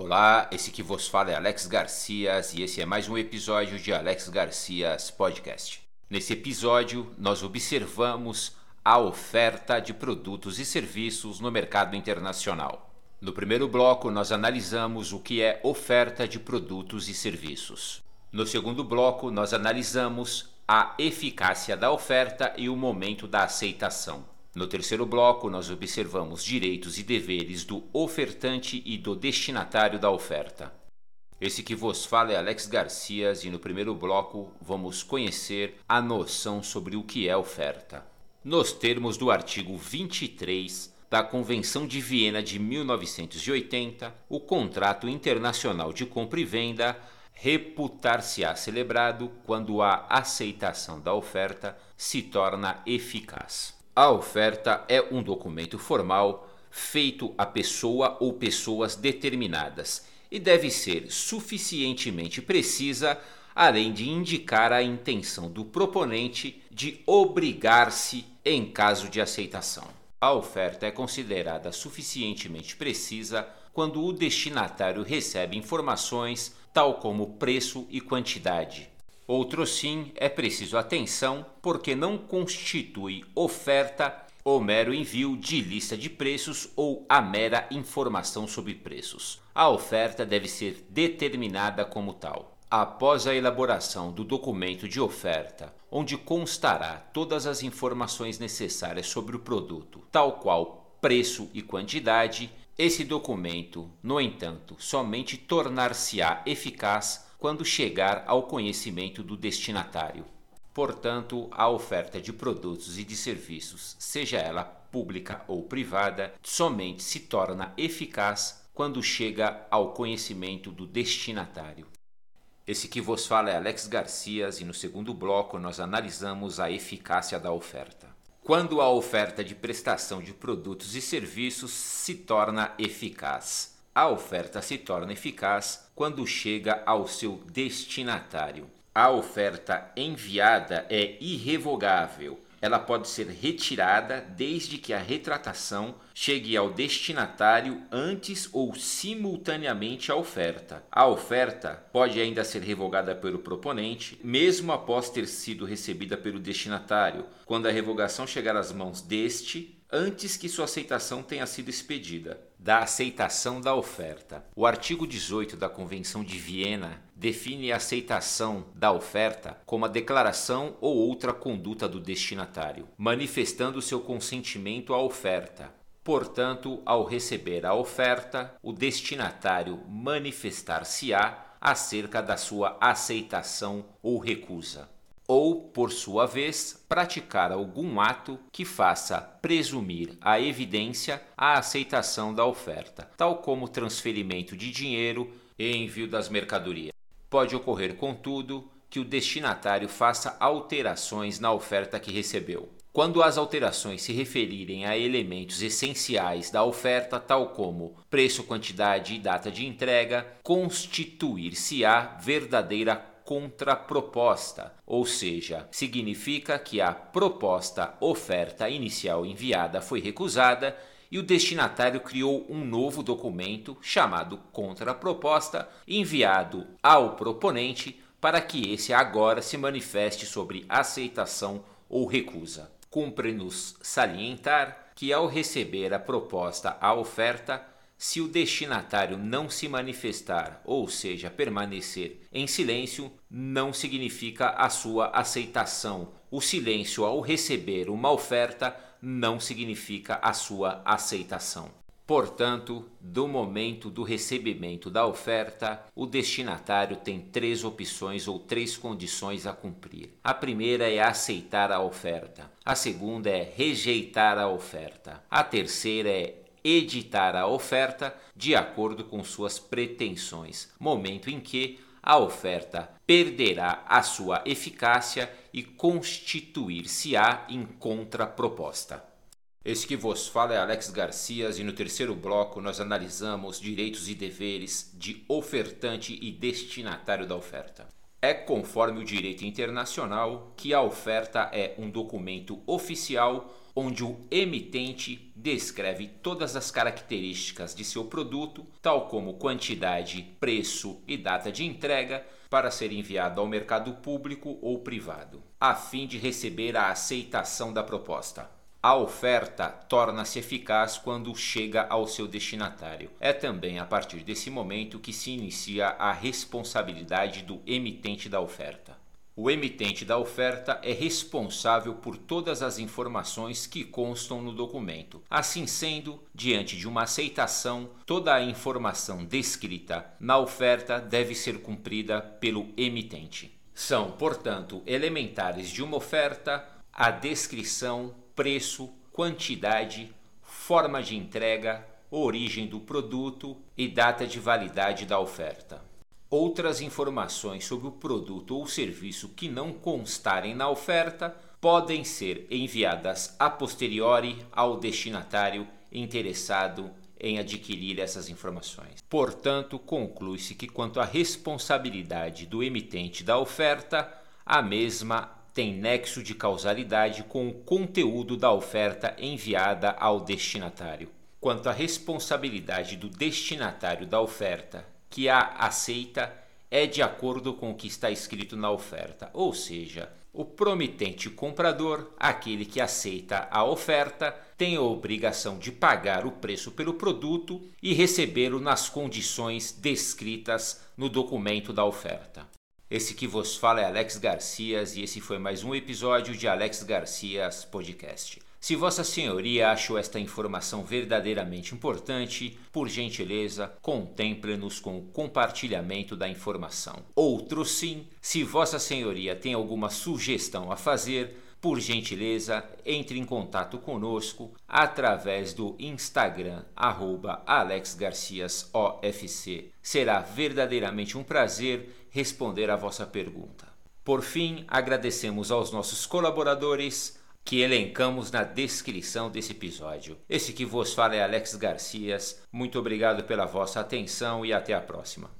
Olá, esse que vos fala é Alex Garcias e esse é mais um episódio de Alex Garcias Podcast. Nesse episódio, nós observamos a oferta de produtos e serviços no mercado internacional. No primeiro bloco, nós analisamos o que é oferta de produtos e serviços. No segundo bloco, nós analisamos a eficácia da oferta e o momento da aceitação. No terceiro bloco, nós observamos direitos e deveres do ofertante e do destinatário da oferta. Esse que vos fala é Alex Garcias e no primeiro bloco vamos conhecer a noção sobre o que é oferta. Nos termos do artigo 23 da Convenção de Viena de 1980, o contrato internacional de compra e venda reputar-se-á celebrado quando a aceitação da oferta se torna eficaz. A oferta é um documento formal feito a pessoa ou pessoas determinadas e deve ser suficientemente precisa, além de indicar a intenção do proponente de obrigar-se em caso de aceitação. A oferta é considerada suficientemente precisa quando o destinatário recebe informações tal como preço e quantidade, Outro sim é preciso atenção porque não constitui oferta o mero envio de lista de preços ou a mera informação sobre preços. A oferta deve ser determinada como tal. Após a elaboração do documento de oferta, onde constará todas as informações necessárias sobre o produto, tal qual preço e quantidade, esse documento, no entanto, somente tornar-se-á eficaz quando chegar ao conhecimento do destinatário. Portanto, a oferta de produtos e de serviços, seja ela pública ou privada, somente se torna eficaz quando chega ao conhecimento do destinatário. Esse que vos fala é Alex Garcias e no segundo bloco nós analisamos a eficácia da oferta. Quando a oferta de prestação de produtos e serviços se torna eficaz. A oferta se torna eficaz quando chega ao seu destinatário. A oferta enviada é irrevogável. Ela pode ser retirada desde que a retratação chegue ao destinatário antes ou simultaneamente à oferta. A oferta pode ainda ser revogada pelo proponente, mesmo após ter sido recebida pelo destinatário, quando a revogação chegar às mãos deste antes que sua aceitação tenha sido expedida. Da aceitação da oferta. O artigo 18 da Convenção de Viena define a aceitação da oferta como a declaração ou outra conduta do destinatário, manifestando seu consentimento à oferta. Portanto, ao receber a oferta, o destinatário manifestar-se-á acerca da sua aceitação ou recusa ou, por sua vez, praticar algum ato que faça presumir a evidência a aceitação da oferta, tal como transferimento de dinheiro e envio das mercadorias. Pode ocorrer, contudo, que o destinatário faça alterações na oferta que recebeu. Quando as alterações se referirem a elementos essenciais da oferta, tal como preço, quantidade e data de entrega, constituir-se-á verdadeira contraproposta, ou seja, significa que a proposta oferta inicial enviada foi recusada e o destinatário criou um novo documento chamado contraproposta enviado ao proponente para que esse agora se manifeste sobre aceitação ou recusa. Cumpre-nos salientar que ao receber a proposta à oferta, se o destinatário não se manifestar, ou seja, permanecer em silêncio, não significa a sua aceitação. O silêncio ao receber uma oferta não significa a sua aceitação. Portanto, do momento do recebimento da oferta, o destinatário tem três opções ou três condições a cumprir. A primeira é aceitar a oferta, a segunda é rejeitar a oferta, a terceira é editar a oferta de acordo com suas pretensões, momento em que a oferta perderá a sua eficácia e constituir-se-á em contraproposta. Esse que vos fala é Alex Garcias e no terceiro bloco nós analisamos direitos e deveres de ofertante e destinatário da oferta. É conforme o direito internacional que a oferta é um documento oficial onde o emitente descreve todas as características de seu produto, tal como quantidade, preço e data de entrega, para ser enviado ao mercado público ou privado, a fim de receber a aceitação da proposta. A oferta torna-se eficaz quando chega ao seu destinatário. É também a partir desse momento que se inicia a responsabilidade do emitente da oferta. O emitente da oferta é responsável por todas as informações que constam no documento. Assim sendo, diante de uma aceitação, toda a informação descrita na oferta deve ser cumprida pelo emitente. São, portanto, elementares de uma oferta a descrição, preço, quantidade, forma de entrega, origem do produto e data de validade da oferta. Outras informações sobre o produto ou serviço que não constarem na oferta podem ser enviadas a posteriori ao destinatário interessado em adquirir essas informações. Portanto, conclui-se que, quanto à responsabilidade do emitente da oferta, a mesma tem nexo de causalidade com o conteúdo da oferta enviada ao destinatário. Quanto à responsabilidade do destinatário da oferta, que a aceita, é de acordo com o que está escrito na oferta, ou seja, o promitente comprador, aquele que aceita a oferta, tem a obrigação de pagar o preço pelo produto e recebê-lo nas condições descritas no documento da oferta. Esse que vos fala é Alex Garcias e esse foi mais um episódio de Alex Garcias Podcast. Se Vossa Senhoria achou esta informação verdadeiramente importante, por gentileza, contemple-nos com o compartilhamento da informação. Outro sim, se Vossa Senhoria tem alguma sugestão a fazer, por gentileza, entre em contato conosco através do Instagram AlexGarciasOFC. Será verdadeiramente um prazer responder a vossa pergunta. Por fim, agradecemos aos nossos colaboradores que elencamos na descrição desse episódio. Esse que vos fala é Alex Garcias. Muito obrigado pela vossa atenção e até a próxima.